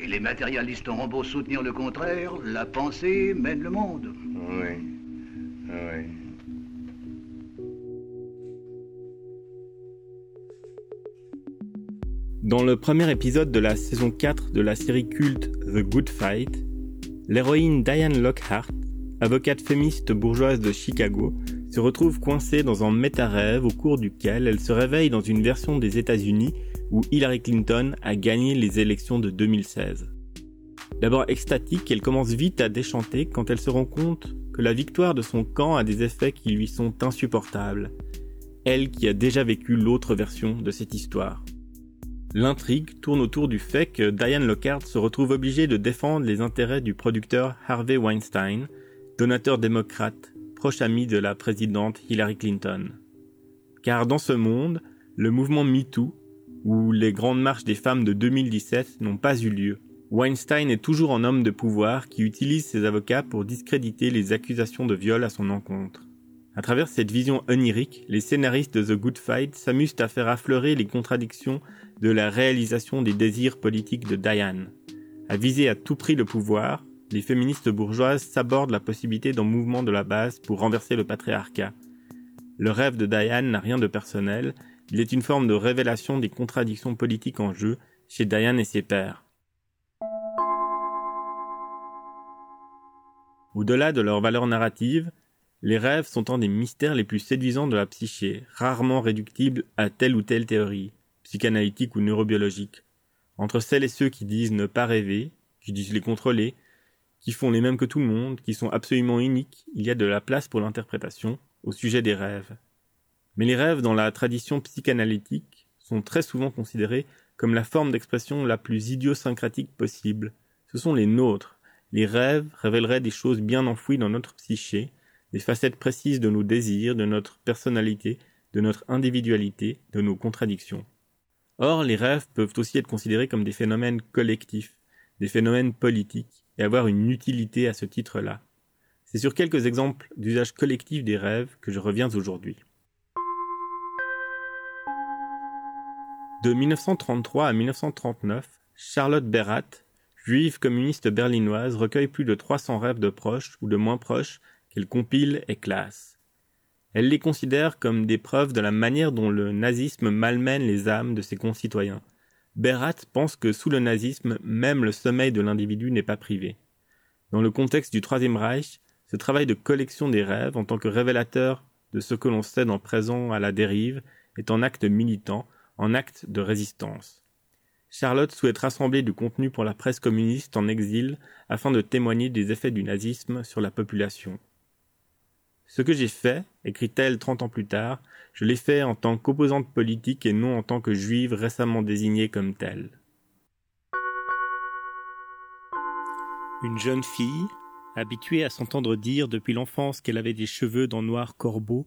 Et les matérialistes auront beau soutenir le contraire, la pensée mène le monde. Oui. Oui. Dans le premier épisode de la saison 4 de la série culte The Good Fight, l'héroïne Diane Lockhart, avocate féministe bourgeoise de Chicago, se retrouve coincée dans un méta-rêve au cours duquel elle se réveille dans une version des États-Unis où Hillary Clinton a gagné les élections de 2016. D'abord extatique, elle commence vite à déchanter quand elle se rend compte que la victoire de son camp a des effets qui lui sont insupportables. Elle qui a déjà vécu l'autre version de cette histoire. L'intrigue tourne autour du fait que Diane Lockhart se retrouve obligée de défendre les intérêts du producteur Harvey Weinstein, donateur démocrate, proche ami de la présidente Hillary Clinton. Car dans ce monde, le mouvement MeToo, ou les grandes marches des femmes de 2017 n'ont pas eu lieu. Weinstein est toujours un homme de pouvoir qui utilise ses avocats pour discréditer les accusations de viol à son encontre. À travers cette vision onirique, les scénaristes de The Good Fight s'amusent à faire affleurer les contradictions de la réalisation des désirs politiques de Diane. À viser à tout prix le pouvoir, les féministes bourgeoises s'abordent la possibilité d'un mouvement de la base pour renverser le patriarcat. Le rêve de Diane n'a rien de personnel, il est une forme de révélation des contradictions politiques en jeu chez Diane et ses pairs. Au-delà de leur valeur narrative, les rêves sont un des mystères les plus séduisants de la psyché, rarement réductibles à telle ou telle théorie, psychanalytique ou neurobiologique. Entre celles et ceux qui disent ne pas rêver, qui disent les contrôler, qui font les mêmes que tout le monde, qui sont absolument uniques, il y a de la place pour l'interprétation au sujet des rêves. Mais les rêves dans la tradition psychanalytique sont très souvent considérés comme la forme d'expression la plus idiosyncratique possible. Ce sont les nôtres. Les rêves révéleraient des choses bien enfouies dans notre psyché, des facettes précises de nos désirs, de notre personnalité, de notre individualité, de nos contradictions. Or, les rêves peuvent aussi être considérés comme des phénomènes collectifs, des phénomènes politiques, et avoir une utilité à ce titre-là. C'est sur quelques exemples d'usage collectif des rêves que je reviens aujourd'hui. De 1933 à 1939, Charlotte Berrat, juive communiste berlinoise, recueille plus de 300 rêves de proches ou de moins proches qu'elle compile et classe. Elle les considère comme des preuves de la manière dont le nazisme malmène les âmes de ses concitoyens. Berat pense que sous le nazisme, même le sommeil de l'individu n'est pas privé. Dans le contexte du Troisième Reich, ce travail de collection des rêves en tant que révélateur de ce que l'on sait en présent à la dérive est un acte militant, en acte de résistance. Charlotte souhaite rassembler du contenu pour la presse communiste en exil afin de témoigner des effets du nazisme sur la population. Ce que j'ai fait, écrit-elle trente ans plus tard, je l'ai fait en tant qu'opposante politique et non en tant que juive récemment désignée comme telle. Une jeune fille, habituée à s'entendre dire depuis l'enfance qu'elle avait des cheveux d'un noir corbeau,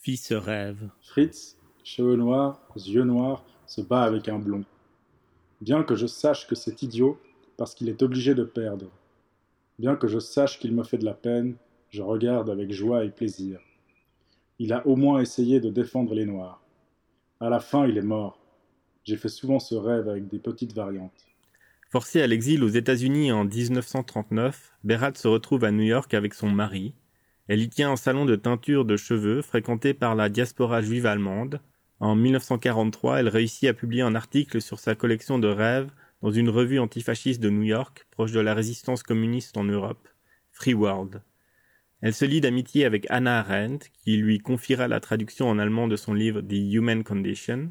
fit ce rêve. Fritz, cheveux noirs, yeux noirs, se bat avec un blond. Bien que je sache que c'est idiot, parce qu'il est obligé de perdre. Bien que je sache qu'il me fait de la peine, je regarde avec joie et plaisir. Il a au moins essayé de défendre les Noirs. À la fin, il est mort. J'ai fait souvent ce rêve avec des petites variantes. Forcée à l'exil aux États-Unis en 1939, Berat se retrouve à New York avec son mari. Elle y tient un salon de teinture de cheveux fréquenté par la diaspora juive allemande. En 1943, elle réussit à publier un article sur sa collection de rêves dans une revue antifasciste de New York, proche de la résistance communiste en Europe, Free World. Elle se lie d'amitié avec Anna Arendt, qui lui confiera la traduction en allemand de son livre The Human Condition.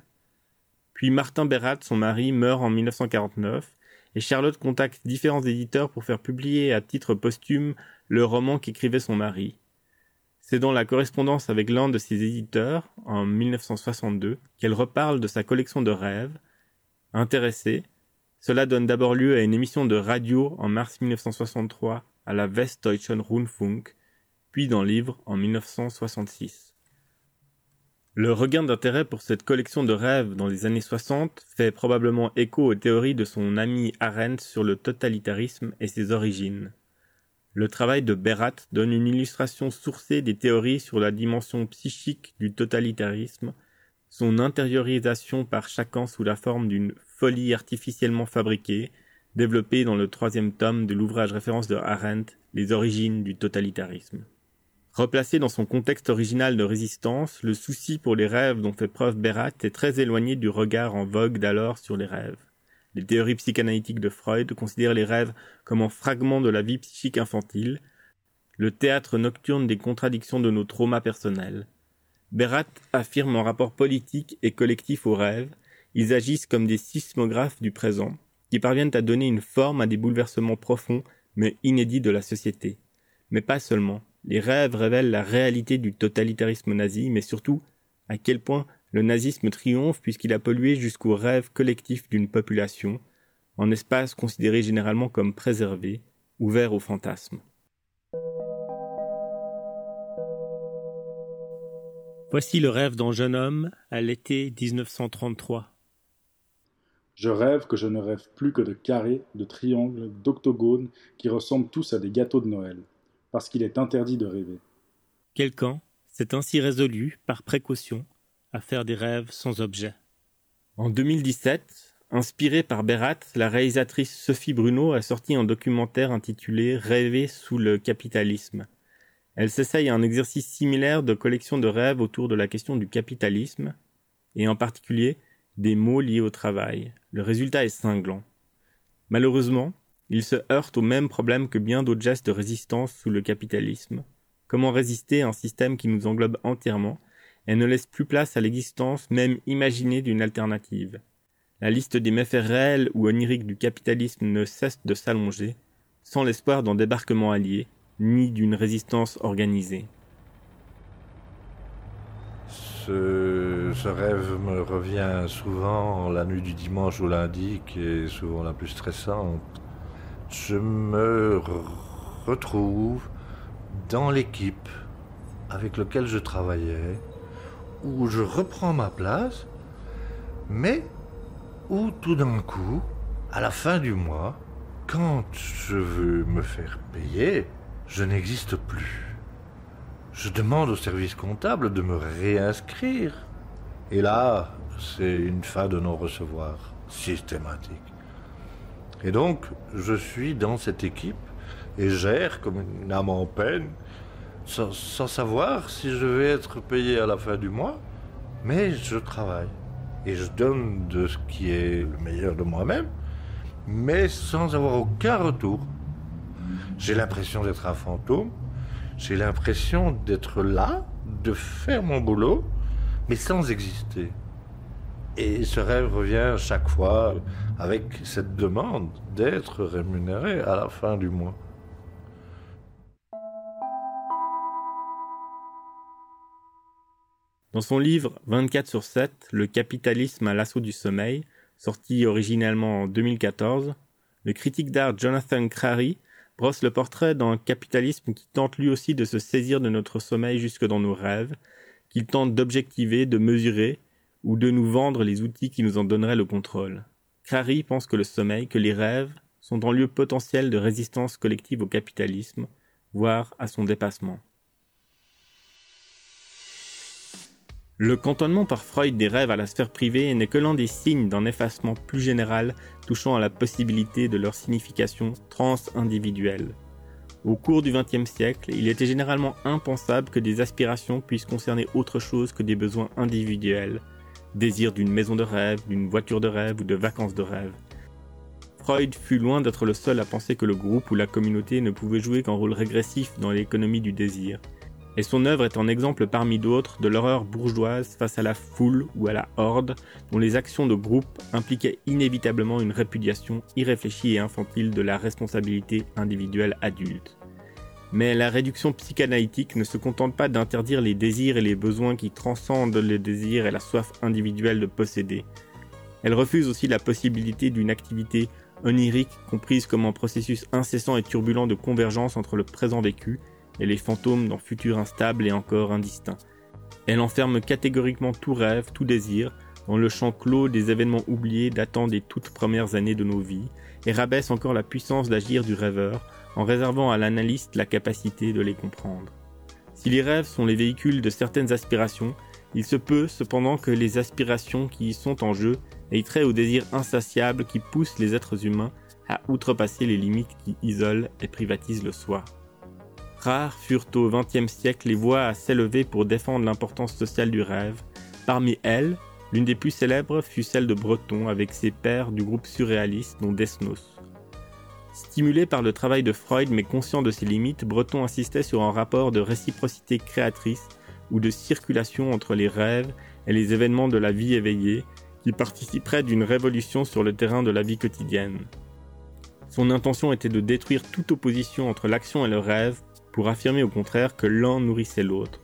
Puis Martin Berat, son mari, meurt en 1949, et Charlotte contacte différents éditeurs pour faire publier à titre posthume le roman qu'écrivait son mari. C'est dans la correspondance avec l'un de ses éditeurs, en 1962, qu'elle reparle de sa collection de rêves. Intéressée, cela donne d'abord lieu à une émission de radio en mars 1963 à la Westdeutschen Rundfunk, puis dans Livre en 1966. Le regain d'intérêt pour cette collection de rêves dans les années 60 fait probablement écho aux théories de son ami Arendt sur le totalitarisme et ses origines. Le travail de Berat donne une illustration sourcée des théories sur la dimension psychique du totalitarisme, son intériorisation par chacun sous la forme d'une folie artificiellement fabriquée, développé dans le troisième tome de l'ouvrage référence de Arendt, Les origines du totalitarisme. Replacé dans son contexte original de résistance, le souci pour les rêves dont fait preuve Berat est très éloigné du regard en vogue d'alors sur les rêves. Les théories psychanalytiques de Freud considèrent les rêves comme un fragment de la vie psychique infantile, le théâtre nocturne des contradictions de nos traumas personnels. Berat affirme un rapport politique et collectif aux rêves, ils agissent comme des sismographes du présent, qui parviennent à donner une forme à des bouleversements profonds mais inédits de la société. Mais pas seulement. Les rêves révèlent la réalité du totalitarisme nazi, mais surtout à quel point le nazisme triomphe puisqu'il a pollué jusqu'au rêve collectif d'une population, en espace considéré généralement comme préservé, ouvert aux fantasmes. Voici le rêve d'un jeune homme à l'été 1933. Je rêve que je ne rêve plus que de carrés, de triangles, d'octogones qui ressemblent tous à des gâteaux de Noël parce qu'il est interdit de rêver. Quelqu'un s'est ainsi résolu, par précaution, à faire des rêves sans objet. En 2017, inspirée par Berat, la réalisatrice Sophie Bruno a sorti un documentaire intitulé Rêver sous le capitalisme. Elle s'essaye à un exercice similaire de collection de rêves autour de la question du capitalisme, et en particulier des mots liés au travail. Le résultat est cinglant. Malheureusement, il se heurte au même problème que bien d'autres gestes de résistance sous le capitalisme. Comment résister à un système qui nous englobe entièrement et ne laisse plus place à l'existence même imaginée d'une alternative La liste des méfaits réels ou oniriques du capitalisme ne cesse de s'allonger, sans l'espoir d'un débarquement allié, ni d'une résistance organisée. Ce, ce, rêve me revient souvent la nuit du dimanche au lundi, qui est souvent la plus stressante je me retrouve dans l'équipe avec laquelle je travaillais, où je reprends ma place, mais où tout d'un coup, à la fin du mois, quand je veux me faire payer, je n'existe plus. Je demande au service comptable de me réinscrire. Et là, c'est une fin de non-recevoir systématique. Et donc, je suis dans cette équipe et gère comme une âme en peine, sans, savoir si je vais être payé à la fin du mois, mais je travaille. Et je donne de ce qui est le meilleur de moi-même, mais sans avoir aucun retour. J'ai l'impression d'être un fantôme, j'ai l'impression d'être là, de faire mon boulot, mais sans exister. Et ce rêve revient chaque fois avec cette demande d'être rémunéré à la fin du mois. Dans son livre 24 sur 7, Le capitalisme à l'assaut du sommeil, sorti originellement en 2014, le critique d'art Jonathan Crary brosse le portrait d'un capitalisme qui tente lui aussi de se saisir de notre sommeil jusque dans nos rêves, qu'il tente d'objectiver, de mesurer ou de nous vendre les outils qui nous en donneraient le contrôle. Crary pense que le sommeil, que les rêves, sont un lieu potentiel de résistance collective au capitalisme, voire à son dépassement. Le cantonnement par Freud des rêves à la sphère privée n'est que l'un des signes d'un effacement plus général touchant à la possibilité de leur signification trans-individuelle. Au cours du XXe siècle, il était généralement impensable que des aspirations puissent concerner autre chose que des besoins individuels, désir d'une maison de rêve, d'une voiture de rêve ou de vacances de rêve. Freud fut loin d'être le seul à penser que le groupe ou la communauté ne pouvait jouer qu'un rôle régressif dans l'économie du désir. Et son œuvre est un exemple parmi d'autres de l'horreur bourgeoise face à la foule ou à la horde, dont les actions de groupe impliquaient inévitablement une répudiation irréfléchie et infantile de la responsabilité individuelle adulte. Mais la réduction psychanalytique ne se contente pas d'interdire les désirs et les besoins qui transcendent les désirs et la soif individuelle de posséder. Elle refuse aussi la possibilité d'une activité onirique comprise comme un processus incessant et turbulent de convergence entre le présent vécu et les fantômes d'un futur instable et encore indistinct. Elle enferme catégoriquement tout rêve, tout désir, dans le champ clos des événements oubliés datant des toutes premières années de nos vies, et rabaisse encore la puissance d'agir du rêveur en réservant à l'analyste la capacité de les comprendre. Si les rêves sont les véhicules de certaines aspirations, il se peut cependant que les aspirations qui y sont en jeu aient trait au désir insatiable qui pousse les êtres humains à outrepasser les limites qui isolent et privatisent le soi. Rares furent au XXe siècle les voix à s'élever pour défendre l'importance sociale du rêve. Parmi elles, l'une des plus célèbres fut celle de Breton avec ses pairs du groupe surréaliste dont Desnos. Stimulé par le travail de Freud mais conscient de ses limites, Breton insistait sur un rapport de réciprocité créatrice ou de circulation entre les rêves et les événements de la vie éveillée qui participerait d'une révolution sur le terrain de la vie quotidienne. Son intention était de détruire toute opposition entre l'action et le rêve pour affirmer au contraire que l'un nourrissait l'autre.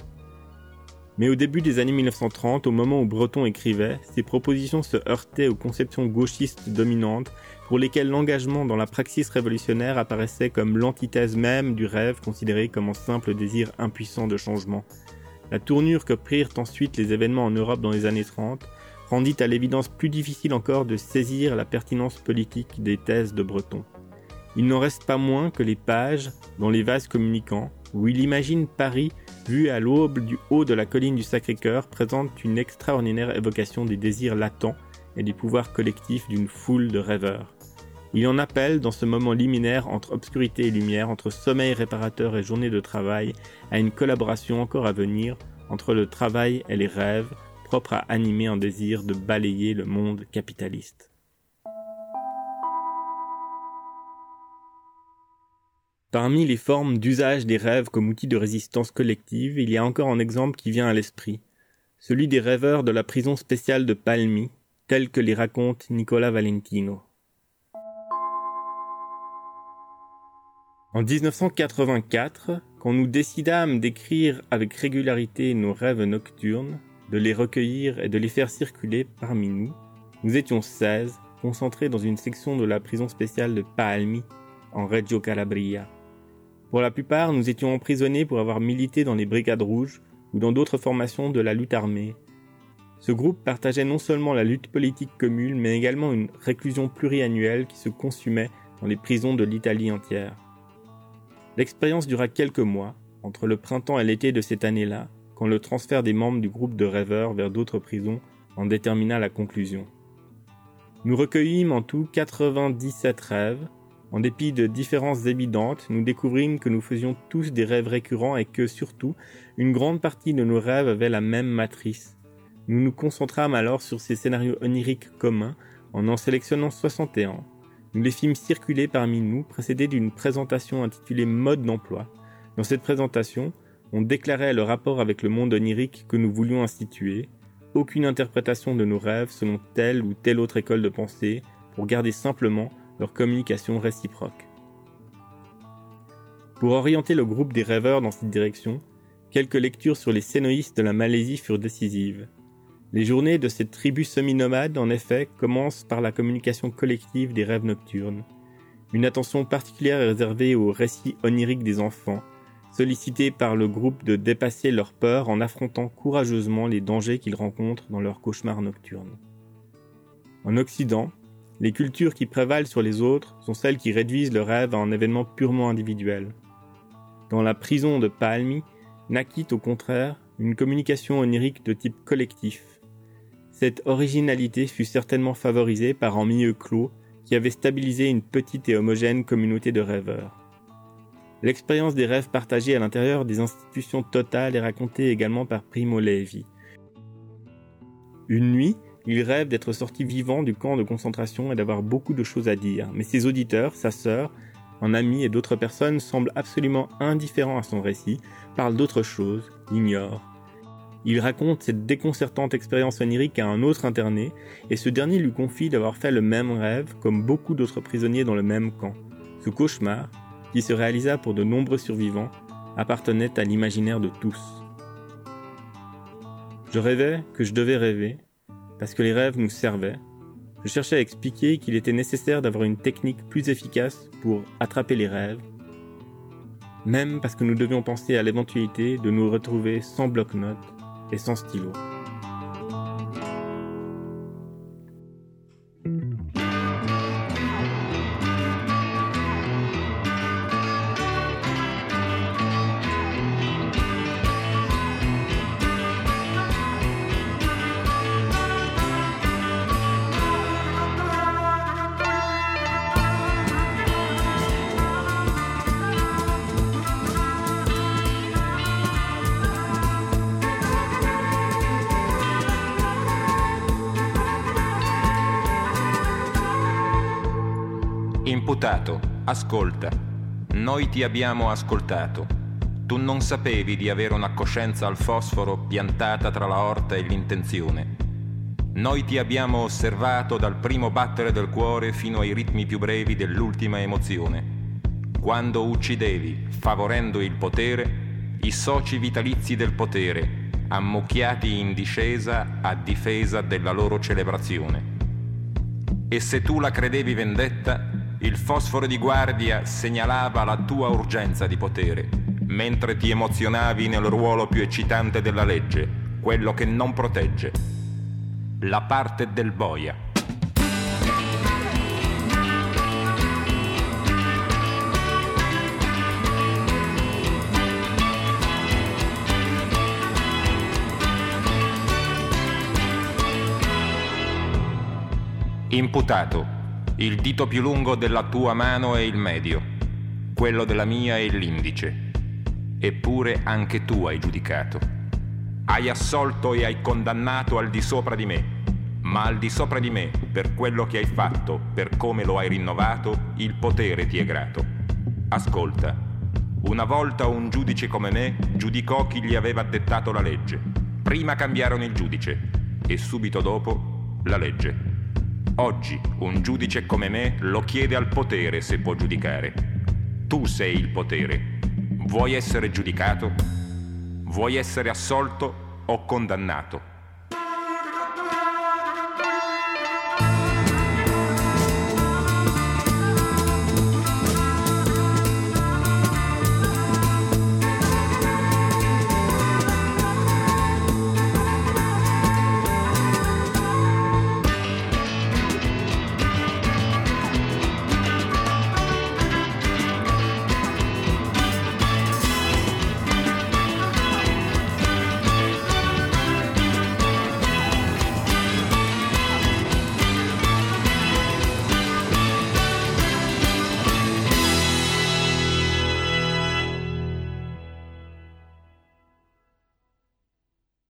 Mais au début des années 1930, au moment où Breton écrivait, ses propositions se heurtaient aux conceptions gauchistes dominantes pour lesquelles l'engagement dans la praxis révolutionnaire apparaissait comme l'antithèse même du rêve considéré comme un simple désir impuissant de changement. La tournure que prirent ensuite les événements en Europe dans les années 30 rendit à l'évidence plus difficile encore de saisir la pertinence politique des thèses de Breton. Il n'en reste pas moins que les pages, dans les vases communicants, où il imagine Paris vu à l'aube du haut de la colline du Sacré-Cœur, présentent une extraordinaire évocation des désirs latents et des pouvoirs collectifs d'une foule de rêveurs. Il en appelle, dans ce moment liminaire entre obscurité et lumière, entre sommeil réparateur et journée de travail, à une collaboration encore à venir entre le travail et les rêves, propres à animer un désir de balayer le monde capitaliste. Parmi les formes d'usage des rêves comme outil de résistance collective, il y a encore un exemple qui vient à l'esprit, celui des rêveurs de la prison spéciale de Palmi, tel que les raconte Nicolas Valentino. En 1984, quand nous décidâmes d'écrire avec régularité nos rêves nocturnes, de les recueillir et de les faire circuler parmi nous, nous étions 16, concentrés dans une section de la prison spéciale de Palmi, en Reggio Calabria. Pour la plupart, nous étions emprisonnés pour avoir milité dans les brigades rouges ou dans d'autres formations de la lutte armée. Ce groupe partageait non seulement la lutte politique commune, mais également une réclusion pluriannuelle qui se consumait dans les prisons de l'Italie entière. L'expérience dura quelques mois, entre le printemps et l'été de cette année-là, quand le transfert des membres du groupe de rêveurs vers d'autres prisons en détermina la conclusion. Nous recueillîmes en tout 97 rêves, en dépit de différences évidentes, nous découvrîmes que nous faisions tous des rêves récurrents et que, surtout, une grande partie de nos rêves avait la même matrice. Nous nous concentrâmes alors sur ces scénarios oniriques communs en en sélectionnant 61. Nous les fîmes circuler parmi nous, précédés d'une présentation intitulée Mode d'emploi. Dans cette présentation, on déclarait le rapport avec le monde onirique que nous voulions instituer, aucune interprétation de nos rêves selon telle ou telle autre école de pensée, pour garder simplement leur communication réciproque. Pour orienter le groupe des rêveurs dans cette direction, quelques lectures sur les scénoïstes de la Malaisie furent décisives. Les journées de cette tribu semi-nomade, en effet, commencent par la communication collective des rêves nocturnes. Une attention particulière est réservée aux récits oniriques des enfants, sollicités par le groupe de dépasser leur peur en affrontant courageusement les dangers qu'ils rencontrent dans leurs cauchemars nocturnes. En Occident, les cultures qui prévalent sur les autres sont celles qui réduisent le rêve à un événement purement individuel. Dans la prison de Palmi, naquit au contraire une communication onirique de type collectif. Cette originalité fut certainement favorisée par un milieu clos qui avait stabilisé une petite et homogène communauté de rêveurs. L'expérience des rêves partagés à l'intérieur des institutions totales est racontée également par Primo Levi. Une nuit, il rêve d'être sorti vivant du camp de concentration et d'avoir beaucoup de choses à dire, mais ses auditeurs, sa sœur, un ami et d'autres personnes semblent absolument indifférents à son récit, parlent d'autre chose, ignorent. Il raconte cette déconcertante expérience onirique à un autre interné, et ce dernier lui confie d'avoir fait le même rêve comme beaucoup d'autres prisonniers dans le même camp. Ce cauchemar, qui se réalisa pour de nombreux survivants, appartenait à l'imaginaire de tous. Je rêvais que je devais rêver, parce que les rêves nous servaient. Je cherchais à expliquer qu'il était nécessaire d'avoir une technique plus efficace pour attraper les rêves, même parce que nous devions penser à l'éventualité de nous retrouver sans bloc-notes et sans stylo. Imputato, ascolta. Noi ti abbiamo ascoltato. Tu non sapevi di avere una coscienza al fosforo piantata tra la orta e l'intenzione. Noi ti abbiamo osservato dal primo battere del cuore fino ai ritmi più brevi dell'ultima emozione. Quando uccidevi, favorendo il potere, i soci vitalizi del potere, ammucchiati in discesa a difesa della loro celebrazione. E se tu la credevi vendetta, il fosforo di guardia segnalava la tua urgenza di potere, mentre ti emozionavi nel ruolo più eccitante della legge, quello che non protegge. La parte del boia. Imputato il dito più lungo della tua mano è il medio, quello della mia è l'indice. Eppure anche tu hai giudicato. Hai assolto e hai condannato al di sopra di me, ma al di sopra di me, per quello che hai fatto, per come lo hai rinnovato, il potere ti è grato. Ascolta, una volta un giudice come me giudicò chi gli aveva dettato la legge. Prima cambiarono il giudice e subito dopo la legge. Oggi un giudice come me lo chiede al potere se può giudicare. Tu sei il potere. Vuoi essere giudicato? Vuoi essere assolto o condannato?